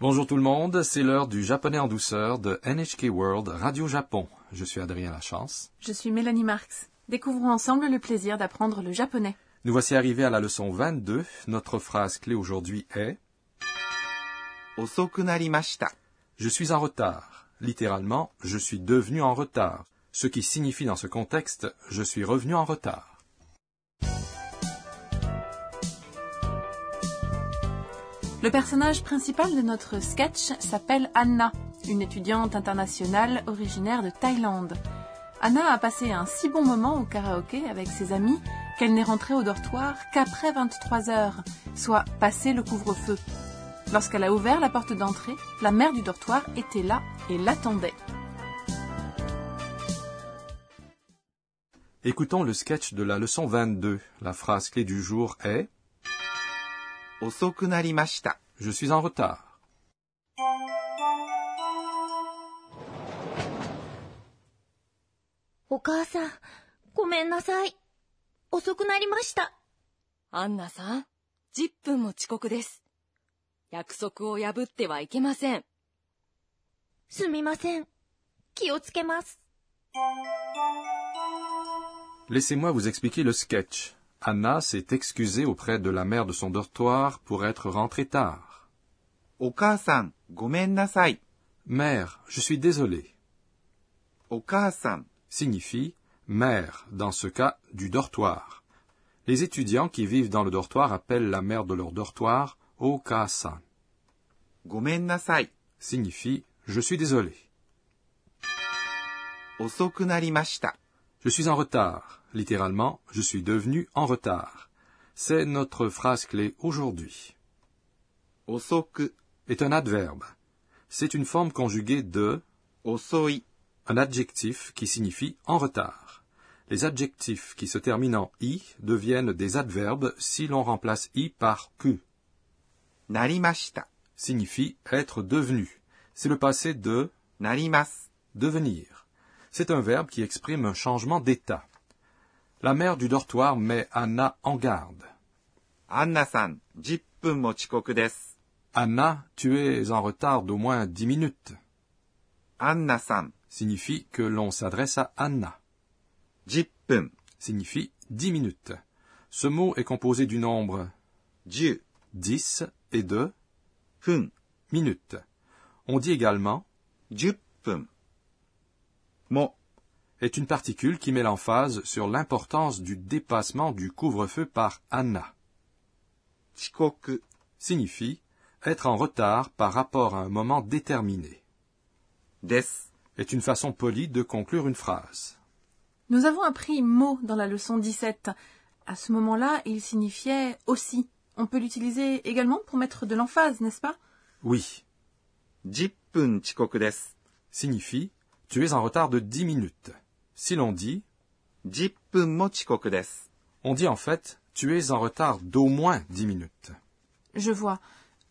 Bonjour tout le monde, c'est l'heure du japonais en douceur de NHK World Radio Japon. Je suis Adrien Lachance. Je suis Mélanie Marx. Découvrons ensemble le plaisir d'apprendre le japonais. Nous voici arrivés à la leçon 22. Notre phrase clé aujourd'hui est Je suis en retard. Littéralement, je suis devenu en retard. Ce qui signifie dans ce contexte, je suis revenu en retard. Le personnage principal de notre sketch s'appelle Anna, une étudiante internationale originaire de Thaïlande. Anna a passé un si bon moment au karaoké avec ses amis qu'elle n'est rentrée au dortoir qu'après 23 heures, soit passé le couvre-feu. Lorsqu'elle a ouvert la porte d'entrée, la mère du dortoir était là et l'attendait. Écoutons le sketch de la leçon 22. La phrase clé du jour est 遅くなりました。Je suis en retard. お母さん、ごめんなさい。遅くなりました。アンナさん、10分も遅刻です。約束を破ってはいけません。すみません。気をつけます。Laissez-moi vous expliquer le sketch. Anna s'est excusée auprès de la mère de son dortoir pour être rentrée tard. Mère, je suis désolé. Okasan signifie mère dans ce cas du dortoir. Les étudiants qui vivent dans le dortoir appellent la mère de leur dortoir Okasan. Gomennasai signifie je suis désolé. Je suis en retard. Littéralement, je suis devenu en retard. C'est notre phrase clé aujourd'hui. Osoku est un adverbe. C'est une forme conjuguée de osoi, un adjectif qui signifie en retard. Les adjectifs qui se terminent en i deviennent des adverbes si l'on remplace i par ku. Narimashita signifie être devenu. C'est le passé de narimas, devenir. C'est un verbe qui exprime un changement d'état. La mère du dortoir met Anna en garde. アンナさん、10分も遅刻です。 Anna, tu es en retard d'au moins dix minutes. アンナさん、 Signifie que l'on s'adresse à Anna. 10分、 Signifie dix minutes. Ce mot est composé du nombre 10 dix et de 分、 minutes. On dit également 10分。 mon est une particule qui met l'emphase sur l'importance du dépassement du couvre-feu par Anna. Chikoku signifie être en retard par rapport à un moment déterminé. Des est une façon polie de conclure une phrase. Nous avons appris mot dans la leçon 17. À ce moment-là, il signifiait aussi. On peut l'utiliser également pour mettre de l'emphase, n'est-ce pas? Oui. Jippun chikoku des signifie tu es en retard de dix minutes. Si l'on dit on dit en fait tu es en retard d'au moins dix minutes. Je vois.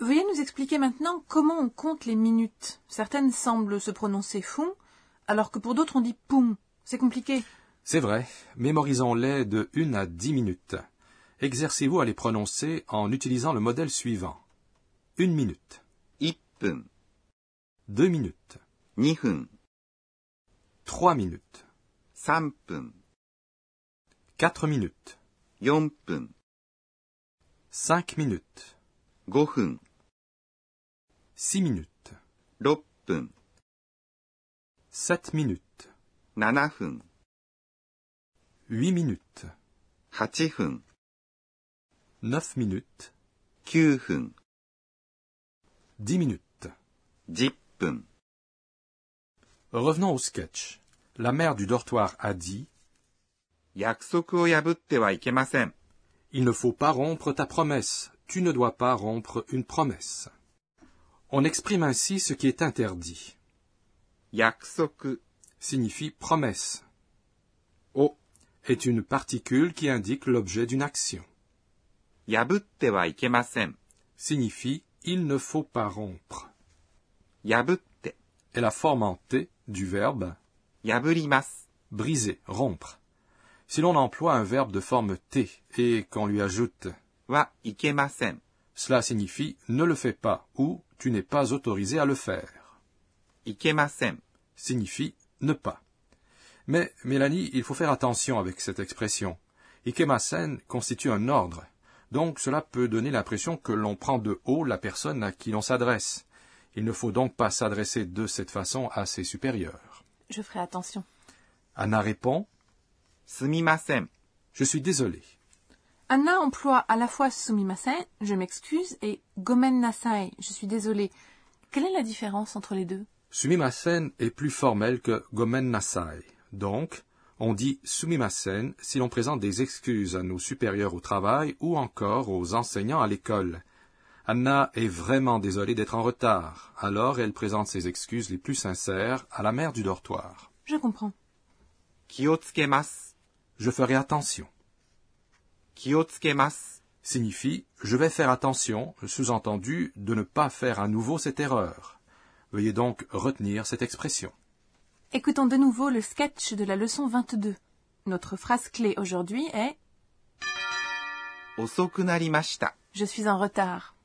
Veuillez nous expliquer maintenant comment on compte les minutes. Certaines semblent se prononcer fond, alors que pour d'autres on dit poum. C'est compliqué. C'est vrai. Mémorisons-les de une à dix minutes. Exercez-vous à les prononcer en utilisant le modèle suivant. Une minute. Deux minutes. 3 minutes. 3分、4 minutes. 4分、5 minutes. 5分、6 minutes. 6分、7 minutes. 7分、8 minutes. 8分、9 minutes. 9分、10 minutes. 10分。Revenons au sketch. La mère du dortoir a dit Il ne faut pas rompre ta promesse. Tu ne dois pas rompre une promesse. On exprime ainsi ce qui est interdit. Yakusoku signifie promesse. O est une particule qui indique l'objet d'une action. Yabutte wa signifie il ne faut pas rompre. Yabutte est la forme en T du verbe briser, rompre. Si l'on emploie un verbe de forme T et qu'on lui ajoute cela signifie ne le fais pas ou tu n'es pas autorisé à le faire. Ikemasen signifie ne pas. Mais, Mélanie, il faut faire attention avec cette expression. Ikemasen constitue un ordre, donc cela peut donner l'impression que l'on prend de haut la personne à qui l'on s'adresse, il ne faut donc pas s'adresser de cette façon à ses supérieurs. Je ferai attention. Anna répond Sumimasen. Je suis désolé. Anna emploie à la fois sumimasen, je m'excuse, et gomen nasai, je suis désolée. Quelle est la différence entre les deux? Sumimasen est plus formel que gomen nasai. Donc, on dit sumimasen si l'on présente des excuses à nos supérieurs au travail ou encore aux enseignants à l'école. Anna est vraiment désolée d'être en retard, alors elle présente ses excuses les plus sincères à la mère du dortoir. Je comprends. Kiyotsukemasu. Je ferai attention. Kiyotsukemasu signifie je vais faire attention, sous-entendu de ne pas faire à nouveau cette erreur. Veuillez donc retenir cette expression. Écoutons de nouveau le sketch de la leçon 22. Notre phrase clé aujourd'hui est Je suis en retard.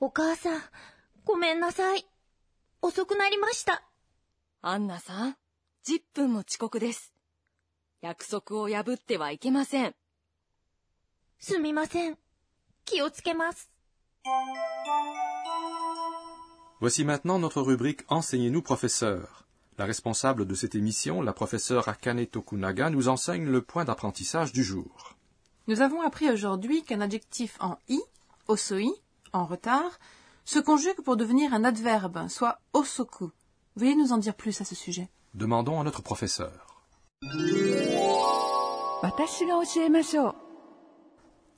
お母さん、ごめんなさい。遅くなりました。アンナさん、10分も遅刻です。約束を破ってはいけません。すみません。気をつけます。 Voici maintenant notre rubrique Enseignez-nous, professeur. La responsable de cette émission, la professeure Akane Tokunaga, nous enseigne le point d'apprentissage du jour. Nous avons appris aujourd'hui qu'un adjectif en i, osoi, en retard, se conjugue pour devenir un adverbe, soit osoku. Veuillez nous en dire plus à ce sujet. Demandons à notre professeur.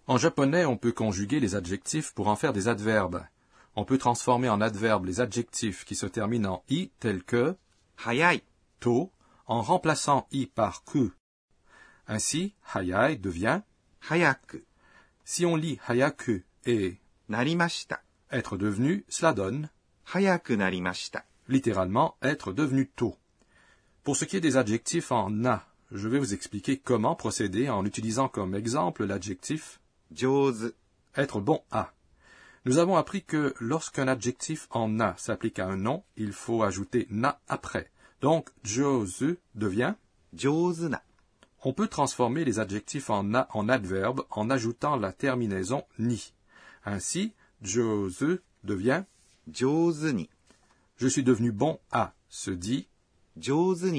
En japonais, on peut conjuguer les adjectifs pour en faire des adverbes. On peut transformer en adverbes les adjectifs qui se terminent en i tels que hayai, to, en remplaçant i par ku. Ainsi, hayai devient hayaku. Si on lit hayaku et être devenu, cela donne hayaku. Littéralement, être devenu tôt. Pour ce qui est des adjectifs en na, je vais vous expliquer comment procéder en utilisant comme exemple l'adjectif jose. Être bon à. Nous avons appris que lorsqu'un adjectif en na s'applique à un nom, il faut ajouter na après. Donc, jose devient josena. On peut transformer les adjectifs en na en adverbe en ajoutant la terminaison ni. Ainsi, Jose devient Jose Je suis devenu bon à se dit Jose.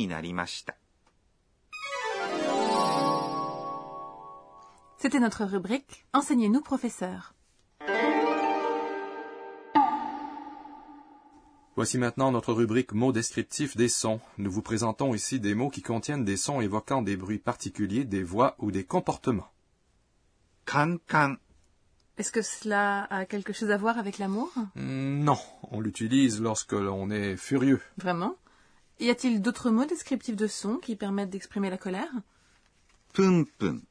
C'était notre rubrique Enseignez-nous, professeur. Voici maintenant notre rubrique mots descriptifs des sons. Nous vous présentons ici des mots qui contiennent des sons évoquant des bruits particuliers, des voix ou des comportements. Est-ce que cela a quelque chose à voir avec l'amour? Non, on l'utilise lorsque l'on est furieux. Vraiment? Y a-t-il d'autres mots descriptifs de son qui permettent d'exprimer la colère? Pum pum.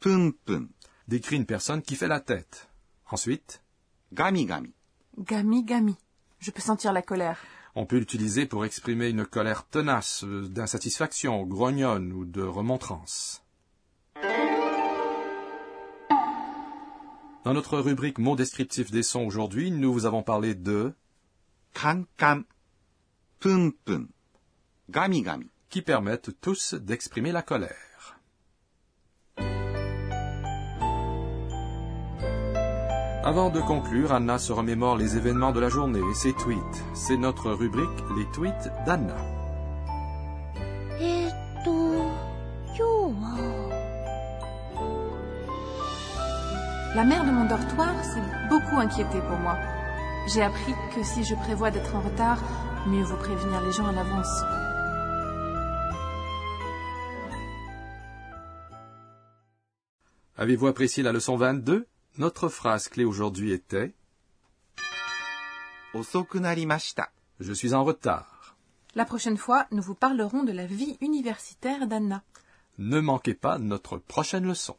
Pum pum. Décrit une personne qui fait la tête. Ensuite Gami gami. Gami gami. Je peux sentir la colère. On peut l'utiliser pour exprimer une colère tenace, d'insatisfaction, grognonne ou de remontrance. Dans notre rubrique Mon descriptif des sons aujourd'hui, nous vous avons parlé de cancam, punpun, gamigami, qui permettent tous d'exprimer la colère. Avant de conclure, Anna se remémore les événements de la journée et ses tweets. C'est notre rubrique Les tweets d'Anna. La mère de mon dortoir s'est beaucoup inquiétée pour moi. J'ai appris que si je prévois d'être en retard, mieux vaut prévenir les gens à l'avance. Avez-vous apprécié la leçon 22 Notre phrase clé aujourd'hui était Je suis en retard. La prochaine fois, nous vous parlerons de la vie universitaire d'Anna. Ne manquez pas notre prochaine leçon.